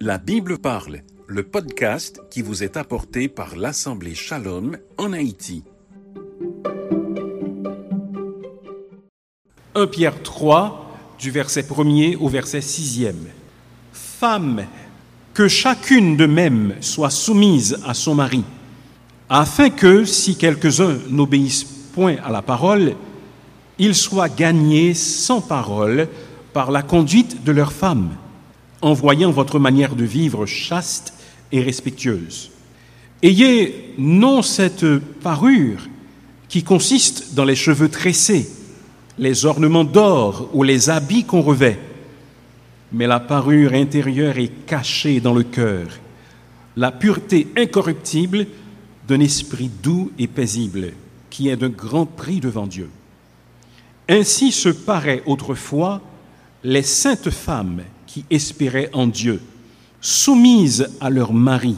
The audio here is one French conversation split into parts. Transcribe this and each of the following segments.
La Bible parle, le podcast qui vous est apporté par l'Assemblée Shalom en Haïti. 1 Pierre 3, du verset 1er au verset 6e. Femmes, que chacune de même soit soumise à son mari, afin que, si quelques-uns n'obéissent point à la parole, ils soient gagnés sans parole par la conduite de leurs femmes, en voyant votre manière de vivre chaste et respectueuse. Ayez non cette parure qui consiste dans les cheveux tressés, les ornements d'or ou les habits qu'on revêt, mais la parure intérieure est cachée dans le cœur, la pureté incorruptible d'un esprit doux et paisible, qui est d'un grand prix devant Dieu. Ainsi se paraît autrefois les saintes femmes qui espéraient en Dieu, soumises à leur mari,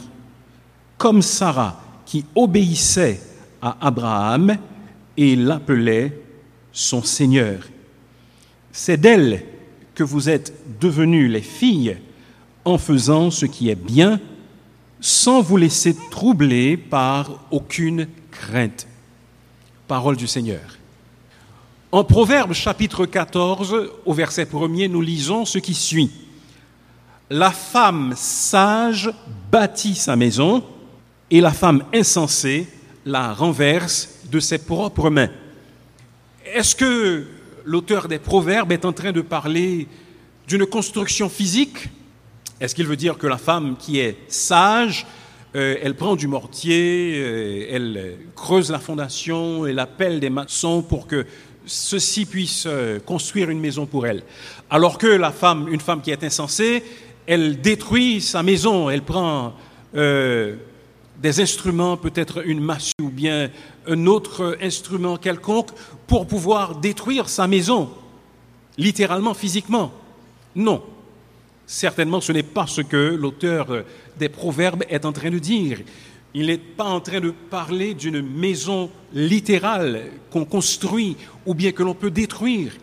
comme Sarah qui obéissait à Abraham et l'appelait son Seigneur. C'est d'elle que vous êtes devenues les filles en faisant ce qui est bien, sans vous laisser troubler par aucune crainte. Parole du Seigneur. En Proverbe chapitre 14, au verset 1er, nous lisons ce qui suit. La femme sage bâtit sa maison et la femme insensée la renverse de ses propres mains. Est-ce que l'auteur des Proverbes est en train de parler d'une construction physique? Est-ce qu'il veut dire que la femme qui est sage, euh, elle prend du mortier, euh, elle creuse la fondation, elle appelle des maçons pour que ceux-ci puissent euh, construire une maison pour elle? Alors que la femme, une femme qui est insensée, elle détruit sa maison, elle prend des instruments, peut-être une massue ou bien un autre instrument quelconque, pour pouvoir détruire sa maison, littéralement, physiquement. Non. Certainement, ce n'est pas ce que l'auteur des Proverbes est en train de dire. Il n'est pas en train de parler d'une maison littérale qu'on construit ou bien que l'on peut détruire.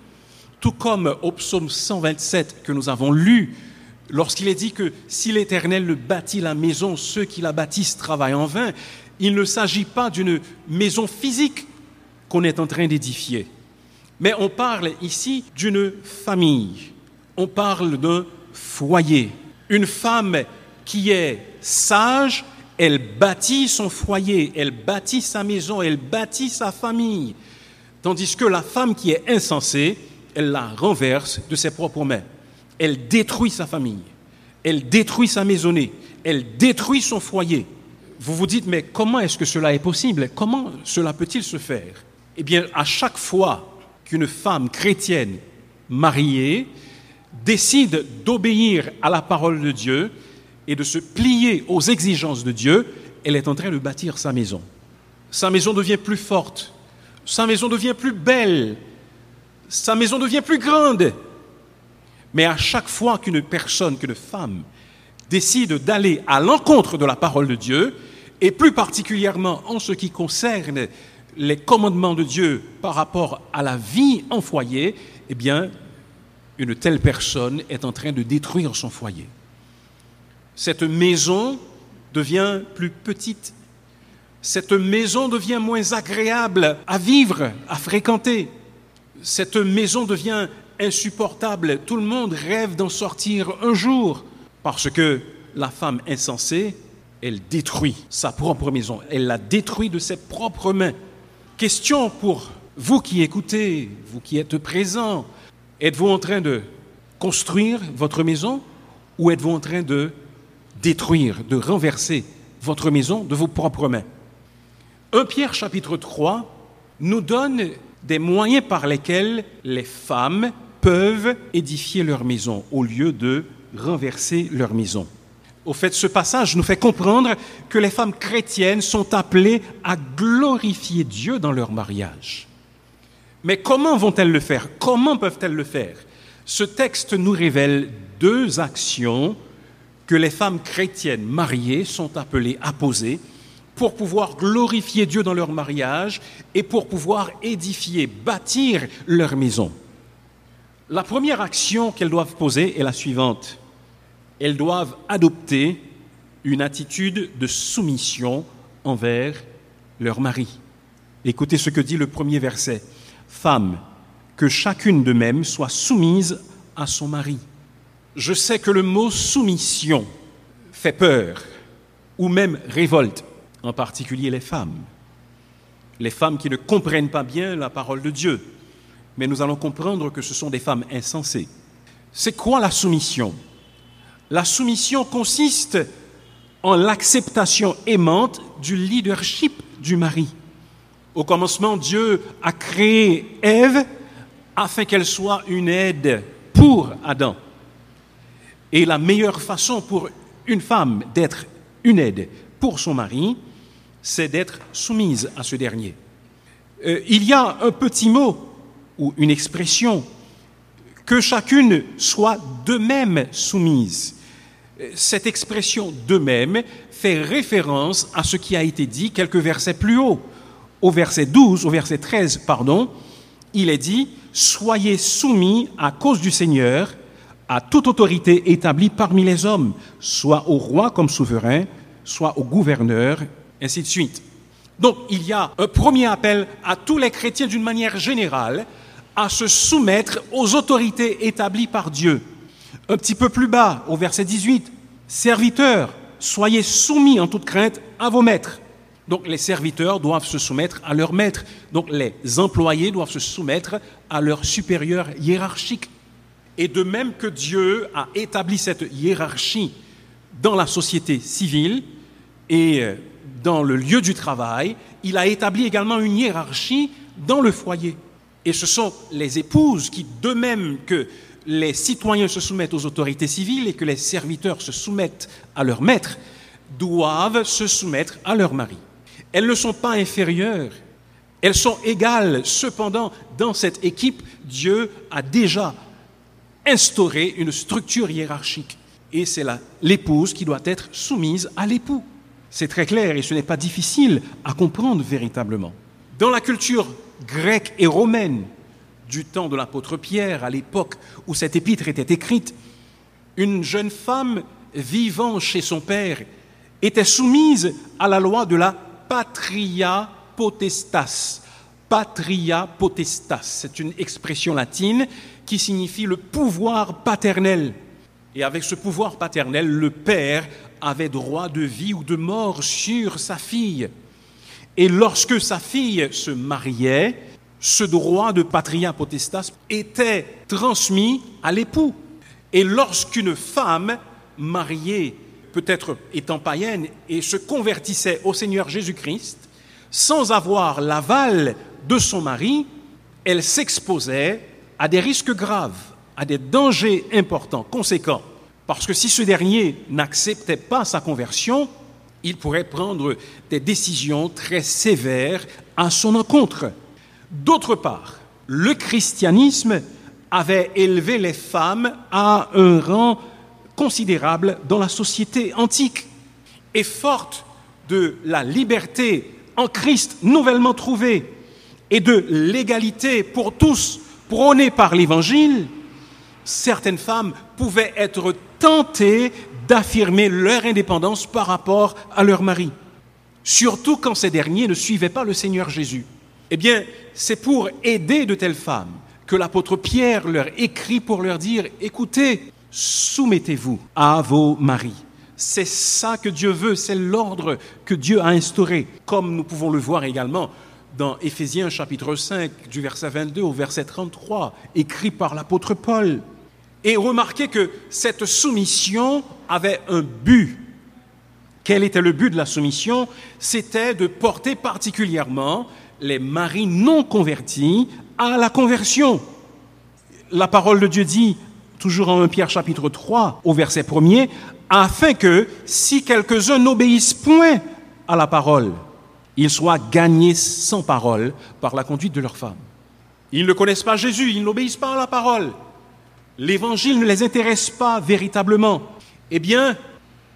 Tout comme au psaume 127 que nous avons lu, lorsqu'il est dit que si l'Éternel bâtit la maison, ceux qui la bâtissent travaillent en vain, il ne s'agit pas d'une maison physique qu'on est en train d'édifier. Mais on parle ici d'une famille, on parle d'un foyer. Une femme qui est sage, elle bâtit son foyer, elle bâtit sa maison, elle bâtit sa famille. Tandis que la femme qui est insensée, elle la renverse de ses propres mains. Elle détruit sa famille, elle détruit sa maisonnée, elle détruit son foyer. Vous vous dites, mais comment est-ce que cela est possible? Comment cela peut-il se faire? Eh bien, à chaque fois qu'une femme chrétienne mariée décide d'obéir à la parole de Dieu, et de se plier aux exigences de Dieu, elle est en train de bâtir sa maison. Sa maison devient plus forte, sa maison devient plus belle, sa maison devient plus grande. Mais à chaque fois qu'une personne, qu'une femme décide d'aller à l'encontre de la parole de Dieu, et plus particulièrement en ce qui concerne les commandements de Dieu par rapport à la vie en foyer, eh bien, une telle personne est en train de détruire son foyer cette maison devient plus petite. Cette maison devient moins agréable à vivre, à fréquenter. Cette maison devient insupportable. Tout le monde rêve d'en sortir un jour parce que la femme insensée, elle détruit sa propre maison. Elle la détruit de ses propres mains. Question pour vous qui écoutez, vous qui êtes présents. Êtes-vous en train de construire votre maison ou êtes-vous en train de détruire, de renverser votre maison de vos propres mains? 1 Pierre chapitre 3 nous donne des moyens par lesquels les femmes peuvent édifier leur maison au lieu de renverser leur maison. Au fait, ce passage nous fait comprendre que les femmes chrétiennes sont appelées à glorifier Dieu dans leur mariage. Mais comment vont-elles le faire? Comment peuvent-elles le faire? Ce texte nous révèle deux actions que les femmes chrétiennes mariées sont appelées à poser pour pouvoir glorifier Dieu dans leur mariage et pour pouvoir édifier, bâtir leur maison. La première action qu'elles doivent poser est la suivante. elles doivent adopter une attitude de soumission envers leur mari. Écoutez ce que dit le premier verset. Femmes, que chacune de même soit soumise à son mari. Je sais que le mot soumission fait peur ou même révolte, en particulier les femmes. Les femmes qui ne comprennent pas bien la parole de Dieu. Mais nous allons comprendre que ce sont des femmes insensées. C'est quoi la soumission? La soumission consiste en l'acceptation aimante du leadership du mari. Au commencement, Dieu a créé Ève afin qu'elle soit une aide pour Adam. Et la meilleure façon pour une femme d'être une aide pour son mari, c'est d'être soumise à ce dernier. Euh, il y a un petit mot ou une expression que chacune soit de même soumise. Cette expression de même fait référence à ce qui a été dit quelques versets plus haut. Au verset 12, au verset 13, pardon, il est dit Soyez soumis à cause du Seigneur à toute autorité établie parmi les hommes, soit au roi comme souverain, soit au gouverneur, ainsi de suite. Donc il y a un premier appel à tous les chrétiens d'une manière générale à se soumettre aux autorités établies par Dieu. Un petit peu plus bas, au verset 18, Serviteurs, soyez soumis en toute crainte à vos maîtres. Donc les serviteurs doivent se soumettre à leurs maîtres. Donc les employés doivent se soumettre à leurs supérieurs hiérarchiques. Et de même que Dieu a établi cette hiérarchie dans la société civile et euh, dans le lieu du travail, il a établi également une hiérarchie dans le foyer. Et ce sont les épouses qui, de même que les citoyens se soumettent aux autorités civiles et que les serviteurs se soumettent à leur maître, doivent se soumettre à leur mari. Elles ne sont pas inférieures, elles sont égales. Cependant, dans cette équipe, Dieu a déjà instauré une structure hiérarchique. Et c'est l'épouse qui doit être soumise à l'époux. C'est très clair et ce n'est pas difficile à comprendre véritablement. Dans la culture grecque et romaine du temps de l'apôtre Pierre, à l'époque où cette épître était écrite, une jeune femme vivant chez son père était soumise à la loi de la patria potestas. Patria potestas, c'est une expression latine qui signifie le pouvoir paternel. Et avec ce pouvoir paternel, le père avait droit de vie ou de mort sur sa fille. Et lorsque sa fille se mariait, ce droit de patria potestas était transmis à l'époux. Et lorsqu'une femme mariée, peut-être étant païenne, et se convertissait au Seigneur Jésus-Christ, sans avoir l'aval de son mari, elle s'exposait à des risques graves, à des dangers importants, conséquents. Parce que si ce dernier n'acceptait pas sa conversion, il pourrait prendre des décisions très sévères à son encontre. D'autre part, le christianisme avait élevé les femmes à un rang considérable dans la société antique. Et forte de la liberté en Christ nouvellement trouvée et de l'égalité pour tous prônée par l'Évangile, certaines femmes pouvaient être tentées d'affirmer leur indépendance par rapport à leur mari, surtout quand ces derniers ne suivaient pas le Seigneur Jésus. Eh bien, c'est pour aider de telles femmes que l'apôtre Pierre leur écrit pour leur dire, écoutez, soumettez-vous à vos maris. C'est ça que Dieu veut, c'est l'ordre que Dieu a instauré, comme nous pouvons le voir également dans Éphésiens chapitre 5 du verset 22 au verset 33, écrit par l'apôtre Paul. Et remarquez que cette soumission avait un but. Quel était le but de la soumission? C'était de porter particulièrement les maris non convertis à la conversion. La parole de Dieu dit, toujours en 1 Pierre chapitre 3, au verset 1 afin que, si quelques-uns n'obéissent point à la parole, ils soient gagnés sans parole par la conduite de leurs femmes. Ils ne connaissent pas Jésus, ils n'obéissent pas à la parole l'évangile ne les intéresse pas véritablement, eh bien,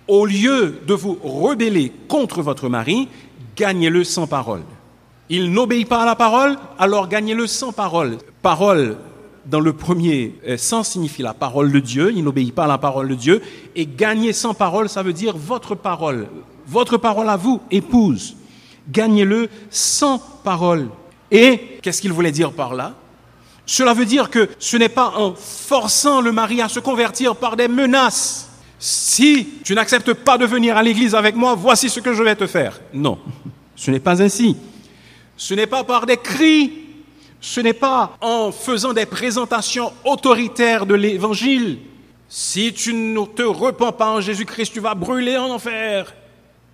au lieu de vous rebeller contre votre mari, gagnez-le sans parole. Il n'obéit pas à la parole, alors gagnez-le sans parole. Parole dans le premier euh, sens, signifie la parole de Dieu, il n'obéit pas à la parole de Dieu, et gagner sans parole, ça veut dire votre parole, votre parole à vous, épouse. Gagnez-le sans parole. Et qu'est-ce qu'il voulait dire par là? Cela veut dire que ce n'est pas en forçant le mari à se convertir par des menaces. Si tu n'acceptes pas de venir à l'église avec moi, voici ce que je vais te faire. Non, ce n'est pas ainsi. Ce n'est pas par des cris, ce n'est pas en faisant des présentations autoritaires de l'évangile. Si tu ne te repens pas en Jésus-Christ, tu vas brûler en enfer.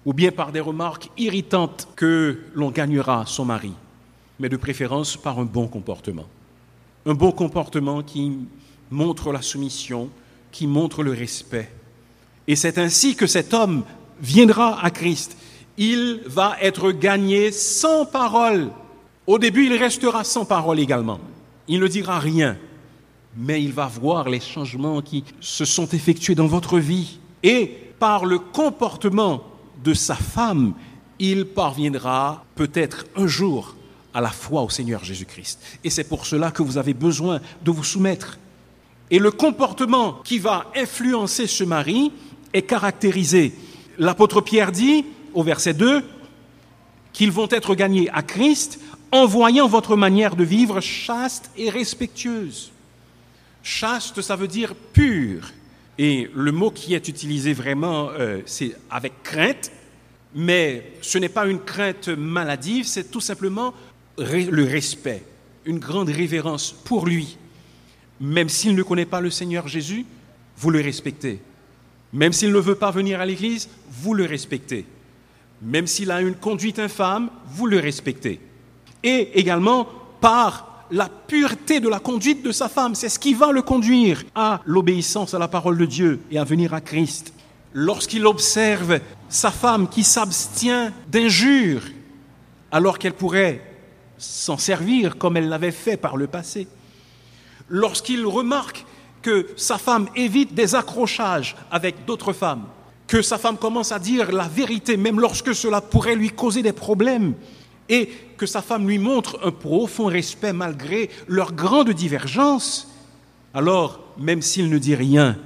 Ou bien par des remarques irritantes que l'on gagnera son mari, mais de préférence par un bon comportement. Un bon comportement qui montre la soumission, qui montre le respect. Et c'est ainsi que cet homme viendra à Christ il va être gagné sans parole. Au début, il restera sans parole également. Il ne dira rien, mais il va voir les changements qui se sont effectués dans votre vie. Et par le comportement de sa femme, il parviendra peut-être un jour à la foi au Seigneur Jésus-Christ. Et c'est pour cela que vous avez besoin de vous soumettre. Et le comportement qui va influencer ce mari est caractérisé. L'apôtre Pierre dit, au verset 2 qu'ils vont être gagnés à Christ en voyant votre manière de vivre chaste et respectueuse. Chaste, ça veut dire pur. Et le mot qui est utilisé vraiment, euh, c'est avec crainte, mais ce n'est pas une crainte maladive, c'est tout simplement le respect, une grande révérence pour lui. Même s'il ne connaît pas le Seigneur Jésus, vous le respectez. Même s'il ne veut pas venir à l'Église, vous le respectez. Même s'il a une conduite infâme, vous le respectez. Et également par la pureté de la conduite de sa femme. C'est ce qui va le conduire à l'obéissance à la parole de Dieu et à venir à Christ. Lorsqu'il observe sa femme qui s'abstient d'injures alors qu'elle pourrait s'en servir comme elle l'avait fait par le passé. Lorsqu'il remarque que sa femme évite des accrochages avec d'autres femmes, que sa femme commence à dire la vérité, même lorsque cela pourrait lui causer des problèmes, et que sa femme lui montre un profond respect malgré leur grande divergence, alors, même s'il ne dit rien,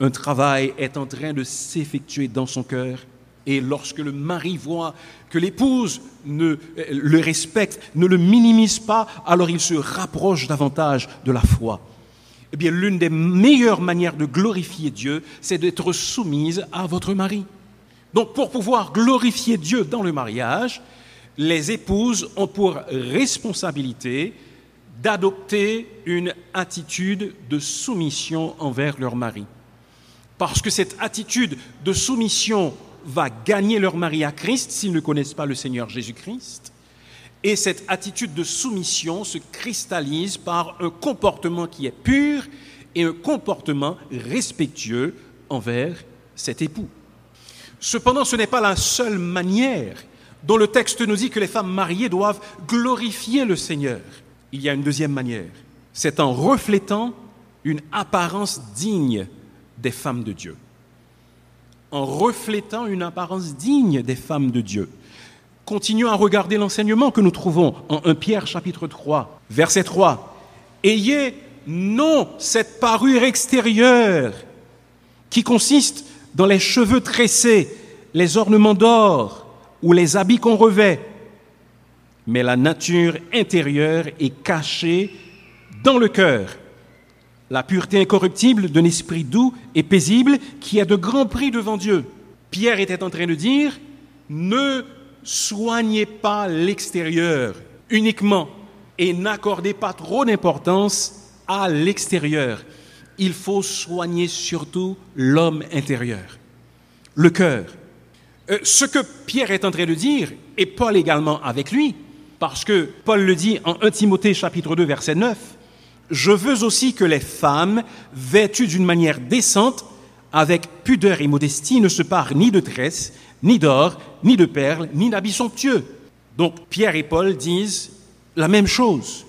un travail est en train de s'effectuer dans son cœur. Et lorsque le mari voit que l'épouse ne le respecte, ne le minimise pas, alors il se rapproche davantage de la foi. Eh bien, l'une des meilleures manières de glorifier Dieu, c'est d'être soumise à votre mari. Donc, pour pouvoir glorifier Dieu dans le mariage, les épouses ont pour responsabilité d'adopter une attitude de soumission envers leur mari. Parce que cette attitude de soumission va gagner leur mari à Christ s'ils ne connaissent pas le Seigneur Jésus-Christ. Et cette attitude de soumission se cristallise par un comportement qui est pur et un comportement respectueux envers cet époux. Cependant, ce n'est pas la seule manière dont le texte nous dit que les femmes mariées doivent glorifier le Seigneur. Il y a une deuxième manière. C'est en reflétant une apparence digne des femmes de Dieu. En reflétant une apparence digne des femmes de Dieu. Continuons à regarder l'enseignement que nous trouvons en 1 Pierre chapitre 3, verset 3. Ayez non cette parure extérieure qui consiste dans les cheveux tressés, les ornements d'or ou les habits qu'on revêt, mais la nature intérieure est cachée dans le cœur. La pureté incorruptible d'un esprit doux et paisible qui a de grands prix devant Dieu. Pierre était en train de dire, ne soignez pas l'extérieur uniquement et n'accordez pas trop d'importance à l'extérieur. Il faut soigner surtout l'homme intérieur, le cœur. Euh, ce que Pierre est en train de dire, et Paul également avec lui, parce que Paul le dit en 1 Timothée chapitre 2 verset 9, je veux aussi que les femmes, vêtues d'une manière décente, avec pudeur et modestie, ne se parent ni de tresse, ni d'or, ni de perles, ni d'habits somptueux. Donc Pierre et Paul disent la même chose.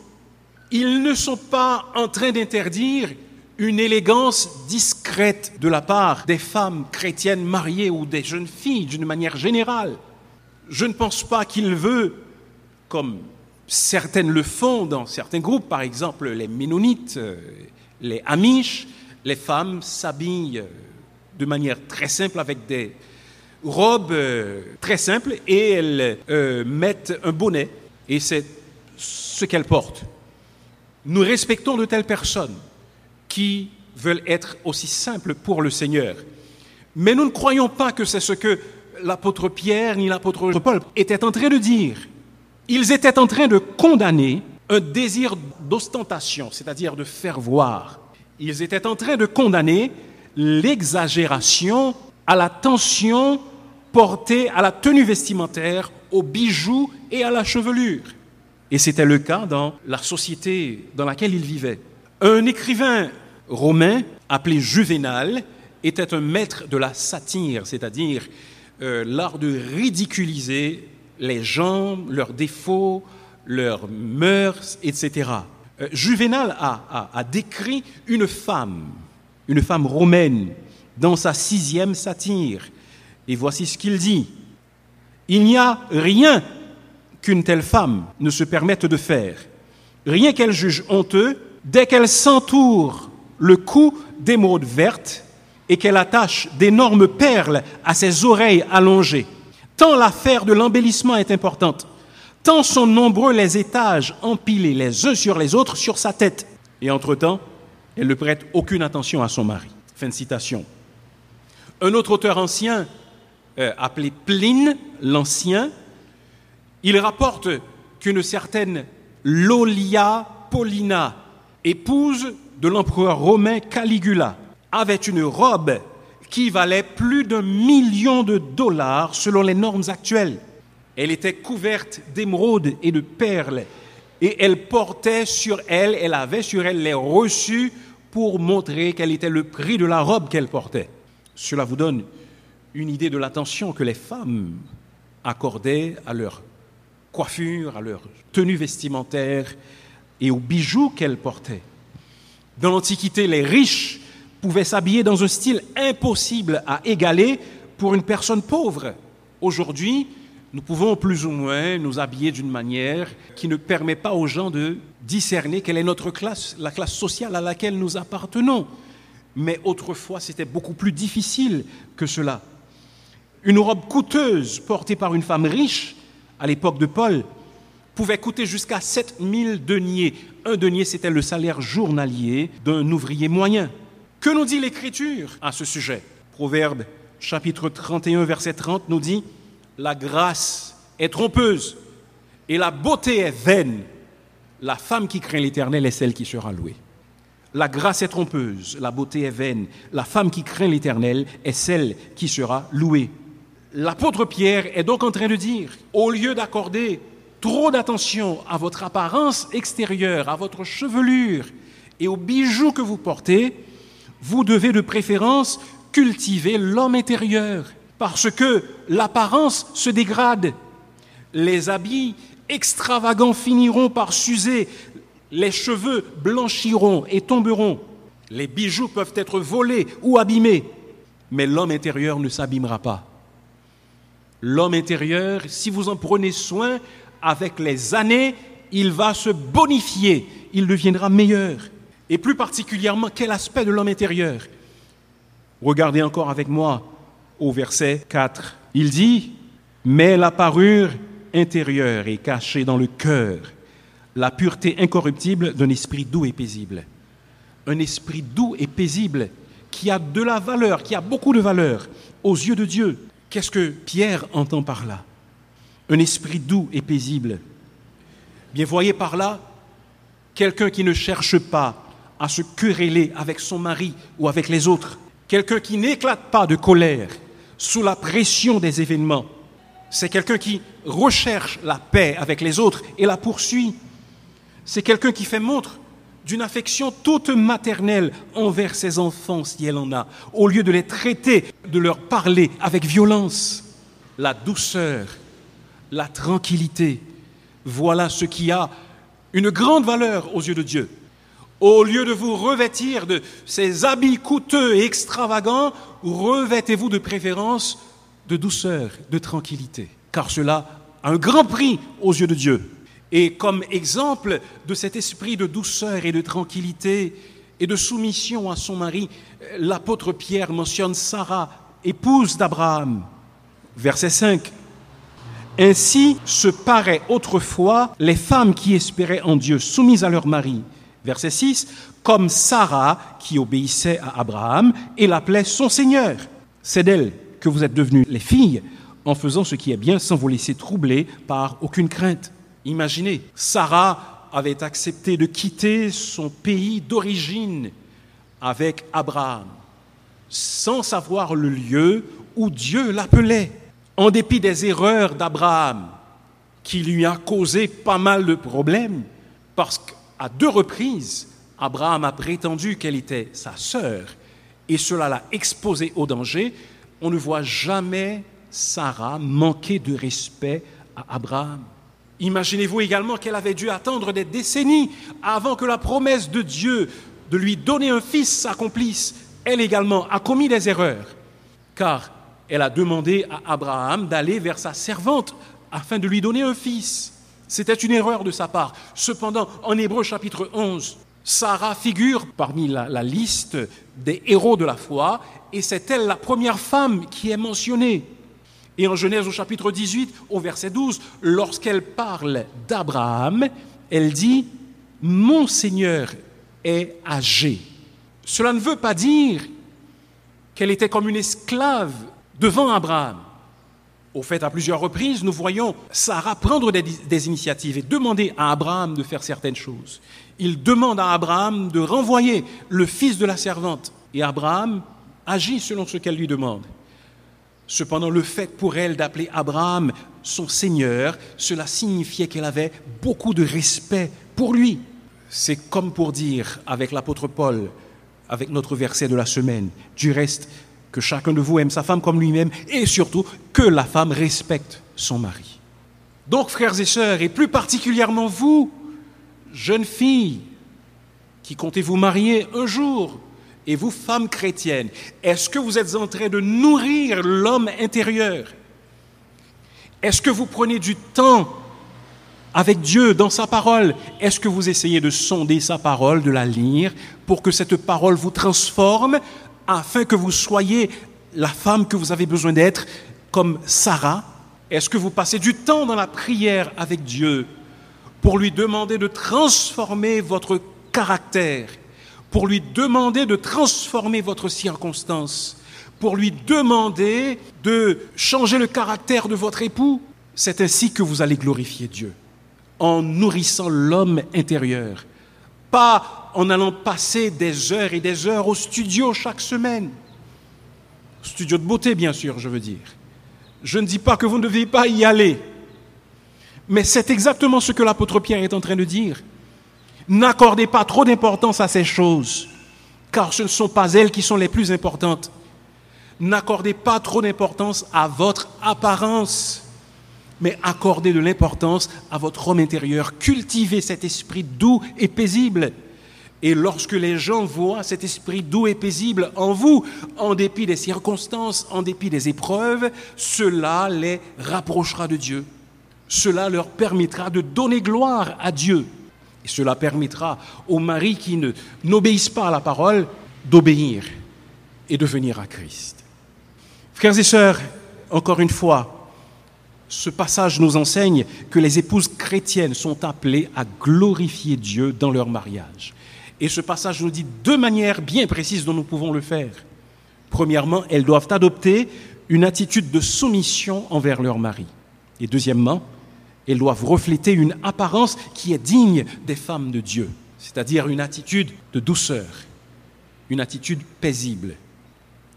Ils ne sont pas en train d'interdire une élégance discrète de la part des femmes chrétiennes mariées ou des jeunes filles d'une manière générale. Je ne pense pas qu'il veut, comme Certaines le font dans certains groupes, par exemple les Ménonites, euh, les Amish. Les femmes s'habillent euh, de manière très simple avec des robes euh, très simples et elles mettent un bonnet et c'est ce qu'elles portent. Nous respectons de telles personnes qui veulent être aussi simples pour le Seigneur. Mais nous ne croyons pas que c'est ce que l'apôtre Pierre ni l'apôtre Paul étaient en train de dire. Ils étaient en train de condamner un désir d'ostentation, c'est-à-dire de faire voir. Ils étaient en train de condamner l'exagération à la tension portée à la tenue vestimentaire, aux bijoux et à la chevelure. Et c'était le cas dans la société dans laquelle ils vivaient. Un écrivain romain appelé Juvénal était un maître de la satire, c'est-à-dire euh, l'art de ridiculiser les gens, leurs défauts, leurs mœurs, etc. Euh, Juvénal a, a décrit une femme, une femme romaine, dans sa sixième satire. Et voici ce qu'il dit. Il n'y a rien qu'une telle femme ne se permette de faire, rien qu'elle juge honteux, dès qu'elle s'entoure le cou d'émeraude verte et qu'elle attache d'énormes perles à ses oreilles allongées. Tant l'affaire de l'embellissement est importante, tant sont nombreux les étages empilés les uns sur les autres sur sa tête. Et entre-temps, elle ne prête aucune attention à son mari. Fin de citation. Un autre auteur ancien, euh, appelé Pline l'Ancien, il rapporte qu'une certaine Lolia Paulina, épouse de l'empereur romain Caligula, avait une robe qui valait plus d'un million de dollars selon les normes actuelles. Elle était couverte d'émeraudes et de perles et elle portait sur elle, elle avait sur elle les reçus pour montrer quel était le prix de la robe qu'elle portait. Cela vous donne une idée de l'attention que les femmes accordaient à leur coiffure, à leur tenue vestimentaire et aux bijoux qu'elles portaient. Dans l'Antiquité, les riches pouvaient s'habiller dans un style impossible à égaler pour une personne pauvre. Aujourd'hui, nous pouvons plus ou moins nous habiller d'une manière qui ne permet pas aux gens de discerner quelle est notre classe, la classe sociale à laquelle nous appartenons. Mais autrefois, c'était beaucoup plus difficile que cela. Une robe coûteuse portée par une femme riche, à l'époque de Paul, pouvait coûter jusqu'à 7000 deniers. Un denier, c'était le salaire journalier d'un ouvrier moyen. Que nous dit l'Écriture à ce sujet? Proverbe chapitre 31, verset 30 nous dit, La grâce est trompeuse et la beauté est vaine. La femme qui craint l'Éternel est celle qui sera louée. La grâce est trompeuse, la beauté est vaine. La femme qui craint l'Éternel est celle qui sera louée. L'apôtre Pierre est donc en train de dire, au lieu d'accorder trop d'attention à votre apparence extérieure, à votre chevelure et aux bijoux que vous portez, vous devez de préférence cultiver l'homme intérieur, parce que l'apparence se dégrade. Les habits extravagants finiront par s'user, les cheveux blanchiront et tomberont, les bijoux peuvent être volés ou abîmés, mais l'homme intérieur ne s'abîmera pas. L'homme intérieur, si vous en prenez soin, avec les années, il va se bonifier, il deviendra meilleur et plus particulièrement quel aspect de l'homme intérieur? Regardez encore avec moi au verset 4. Il dit, mais la parure intérieure est cachée dans le cœur, la pureté incorruptible d'un esprit doux et paisible. Un esprit doux et paisible qui a de la valeur, qui a beaucoup de valeur aux yeux de Dieu. Qu'est-ce que Pierre entend par là? Un esprit doux et paisible. Bien, voyez par là quelqu'un qui ne cherche pas à se quereller avec son mari ou avec les autres. Quelqu'un qui n'éclate pas de colère sous la pression des événements. C'est quelqu'un qui recherche la paix avec les autres et la poursuit. C'est quelqu'un qui fait montre d'une affection toute maternelle envers ses enfants, si elle en a, au lieu de les traiter, de leur parler avec violence. La douceur, la tranquillité, voilà ce qui a une grande valeur aux yeux de Dieu. Au lieu de vous revêtir de ces habits coûteux et extravagants, revêtez-vous de préférence de douceur, de tranquillité, car cela a un grand prix aux yeux de Dieu. Et comme exemple de cet esprit de douceur et de tranquillité et de soumission à son mari, l'apôtre Pierre mentionne Sarah, épouse d'Abraham. Verset 5. Ainsi se paraient autrefois les femmes qui espéraient en Dieu, soumises à leur mari. Verset 6. Comme Sarah qui obéissait à Abraham et l'appelait son Seigneur. C'est d'elle que vous êtes devenues les filles en faisant ce qui est bien sans vous laisser troubler par aucune crainte. Imaginez, Sarah avait accepté de quitter son pays d'origine avec Abraham, sans savoir le lieu où Dieu l'appelait, en dépit des erreurs d'Abraham, qui lui a causé pas mal de problèmes, parce qu'à deux reprises, Abraham a prétendu qu'elle était sa sœur, et cela l'a exposé au danger. On ne voit jamais Sarah manquer de respect à Abraham. Imaginez-vous également qu'elle avait dû attendre des décennies avant que la promesse de Dieu de lui donner un fils s'accomplisse. Elle également a commis des erreurs, car elle a demandé à Abraham d'aller vers sa servante afin de lui donner un fils. C'était une erreur de sa part. Cependant, en Hébreu chapitre 11, Sarah figure parmi la, la liste des héros de la foi, et c'est elle la première femme qui est mentionnée. Et en Genèse au chapitre 18, au verset 12, lorsqu'elle parle d'Abraham, elle dit, Mon Seigneur est âgé. Cela ne veut pas dire qu'elle était comme une esclave devant Abraham. Au fait, à plusieurs reprises, nous voyons Sarah prendre des, des, initiatives et demander à Abraham de faire certaines choses. Il demande à Abraham de renvoyer le fils de la servante. Et Abraham agit selon ce qu'elle lui demande. Cependant, le fait pour elle d'appeler Abraham son Seigneur, cela signifiait qu'elle avait beaucoup de respect pour lui. C'est comme pour dire avec l'apôtre Paul, avec notre verset de la semaine, du reste, que chacun de vous aime sa femme comme lui-même et surtout que la femme respecte son mari. Donc, frères et sœurs, et plus particulièrement vous, jeunes filles, qui comptez vous marier un jour, et vous, femmes chrétiennes, est-ce que vous êtes en train de nourrir l'homme intérieur? Est-ce que vous prenez du temps avec Dieu dans sa parole? Est-ce que vous essayez de sonder sa parole, de la lire, pour que cette parole vous transforme, afin que vous soyez la femme que vous avez besoin d'être, comme Sarah Est-ce que vous passez du temps dans la prière avec Dieu pour lui demander de transformer votre caractère pour lui demander de transformer votre circonstance, pour lui demander de changer le caractère de votre époux? C'est ainsi que vous allez glorifier Dieu, en nourrissant l'homme intérieur, pas en allant passer des heures et des heures au studio chaque semaine. Studio de beauté, bien sûr, je veux dire. Je ne dis pas que vous ne devez pas y aller, mais c'est exactement ce que l'apôtre Pierre est en train de dire. N'accordez pas trop d'importance à ces choses, car ce ne sont pas elles qui sont les plus importantes. N'accordez pas trop d'importance à votre apparence, mais accordez de l'importance à votre homme intérieur. Cultivez cet esprit doux et paisible. Et lorsque les gens voient cet esprit doux et paisible en vous, en dépit des circonstances, en dépit des épreuves, cela les rapprochera de Dieu. Cela leur permettra de donner gloire à Dieu. Et cela permettra aux maris qui n'obéissent pas à la parole d'obéir et de venir à Christ. Frères et sœurs, encore une fois, ce passage nous enseigne que les épouses chrétiennes sont appelées à glorifier Dieu dans leur mariage. Et ce passage nous dit deux manières bien précises dont nous pouvons le faire. Premièrement, elles doivent adopter une attitude de soumission envers leur mari. Et deuxièmement, elles doivent refléter une apparence qui est digne des femmes de Dieu, c'est-à-dire une attitude de douceur, une attitude paisible.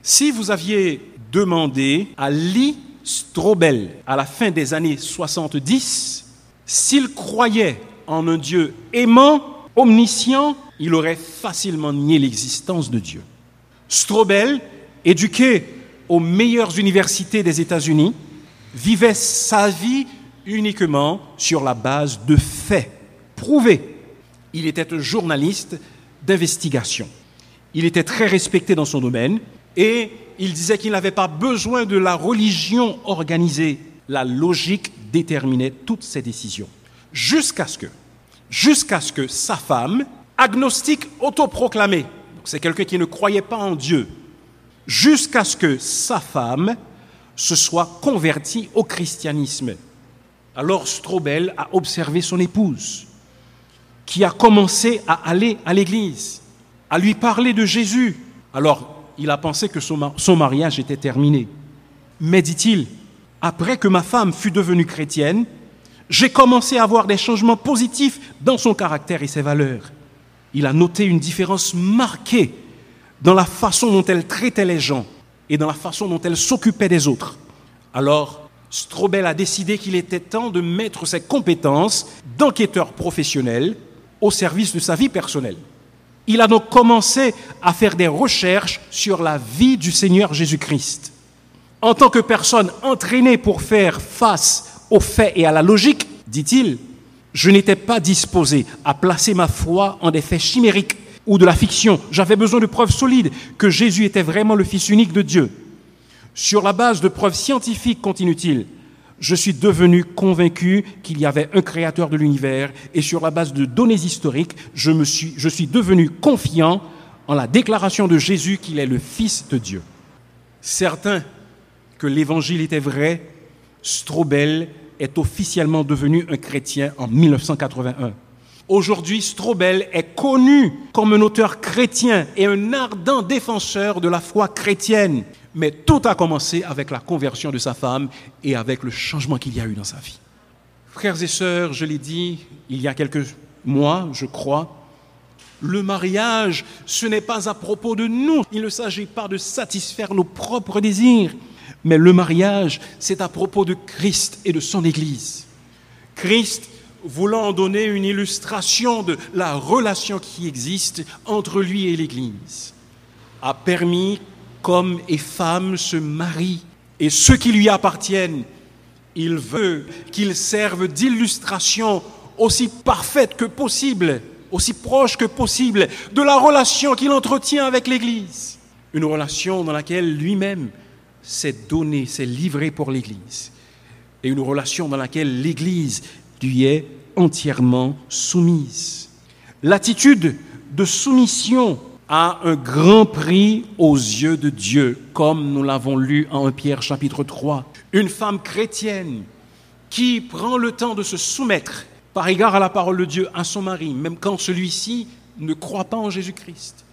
Si vous aviez demandé à Lee Strobel, à la fin des années 70, s'il croyait en un Dieu aimant, omniscient, il aurait facilement nié l'existence de Dieu. Strobel, éduqué aux meilleures universités des États-Unis, vivait sa vie uniquement sur la base de faits prouvés. Il était un journaliste d'investigation. Il était très respecté dans son domaine et il disait qu'il n'avait pas besoin de la religion organisée. La logique déterminait toutes ses décisions. jusqu'à ce que, jusqu'à ce que sa femme, agnostique autoproclamée, c'est quelqu'un qui ne croyait pas en Dieu, jusqu'à ce que sa femme se soit convertie au christianisme. Alors Strobel a observé son épouse, qui a commencé à aller à l'église, à lui parler de Jésus. Alors il a pensé que son mariage était terminé. Mais dit-il, après que ma femme fut devenue chrétienne, j'ai commencé à voir des changements positifs dans son caractère et ses valeurs. Il a noté une différence marquée dans la façon dont elle traitait les gens et dans la façon dont elle s'occupait des autres. Alors, Strobel a décidé qu'il était temps de mettre ses compétences d'enquêteur professionnel au service de sa vie personnelle. Il a donc commencé à faire des recherches sur la vie du Seigneur Jésus-Christ. En tant que personne entraînée pour faire face aux faits et à la logique, dit-il, je n'étais pas disposé à placer ma foi en des faits chimériques ou de la fiction. J'avais besoin de preuves solides que Jésus était vraiment le Fils unique de Dieu. Sur la base de preuves scientifiques, continue-t-il, je suis devenu convaincu qu'il y avait un créateur de l'univers et sur la base de données historiques, je, me suis, je suis devenu confiant en la déclaration de Jésus qu'il est le Fils de Dieu. Certain que l'évangile était vrai, Strobel est officiellement devenu un chrétien en 1981. Aujourd'hui, Strobel est connu comme un auteur chrétien et un ardent défenseur de la foi chrétienne. Mais tout a commencé avec la conversion de sa femme et avec le changement qu'il y a eu dans sa vie. Frères et sœurs, je l'ai dit il y a quelques mois, je crois, le mariage, ce n'est pas à propos de nous. Il ne s'agit pas de satisfaire nos propres désirs. Mais le mariage, c'est à propos de Christ et de son Église. Christ, voulant donner une illustration de la relation qui existe entre lui et l'Église, a permis qu'hommes et femmes se marient et ceux qui lui appartiennent, il veut qu'ils servent d'illustration aussi parfaite que possible, aussi proche que possible de la relation qu'il entretient avec l'Église. Une relation dans laquelle lui-même s'est donné, s'est livré pour l'Église. Et une relation dans laquelle l'Église lui est entièrement soumise. L'attitude de soumission a un grand prix aux yeux de Dieu, comme nous l'avons lu en 1 Pierre chapitre 3. Une femme chrétienne qui prend le temps de se soumettre par égard à la parole de Dieu à son mari, même quand celui-ci ne croit pas en Jésus-Christ.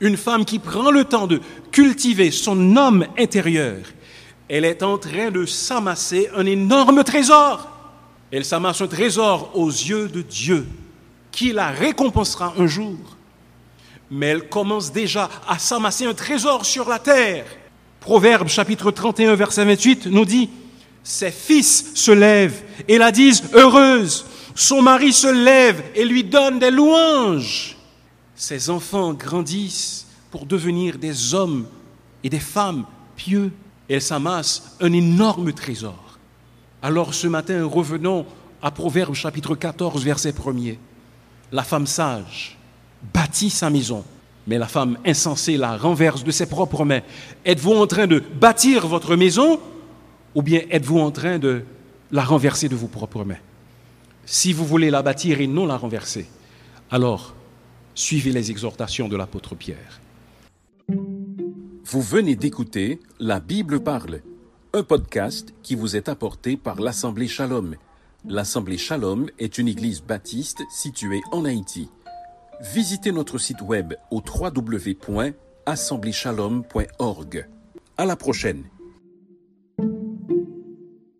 Une femme qui prend le temps de cultiver son homme intérieur. Elle est en train de s'amasser un énorme trésor. Elle s'amasse un trésor aux yeux de Dieu, qui la récompensera un jour mais elle commence déjà à s'amasser un trésor sur la terre. Proverbe chapitre 31 verset 28 nous dit, ses fils se lèvent et la disent heureuse. Son mari se lève et lui donne des louanges. Ses enfants grandissent pour devenir des hommes et des femmes pieux. Elle s'amasse un énorme trésor. Alors ce matin, revenons à Proverbe chapitre 14 verset 1er. La femme sage bâtit sa maison, mais la femme insensée la renverse de ses propres mains. Êtes-vous en train de bâtir votre maison ou bien êtes-vous en train de la renverser de vos propres mains? Si vous voulez la bâtir et non la renverser, alors suivez les exhortations de l'apôtre Pierre. Vous venez d'écouter La Bible parle, un podcast qui vous est apporté par l'Assemblée Shalom. L'Assemblée Shalom est une église baptiste située en Haïti visitez notre site web au www.assembléchalom.org. À la prochaine.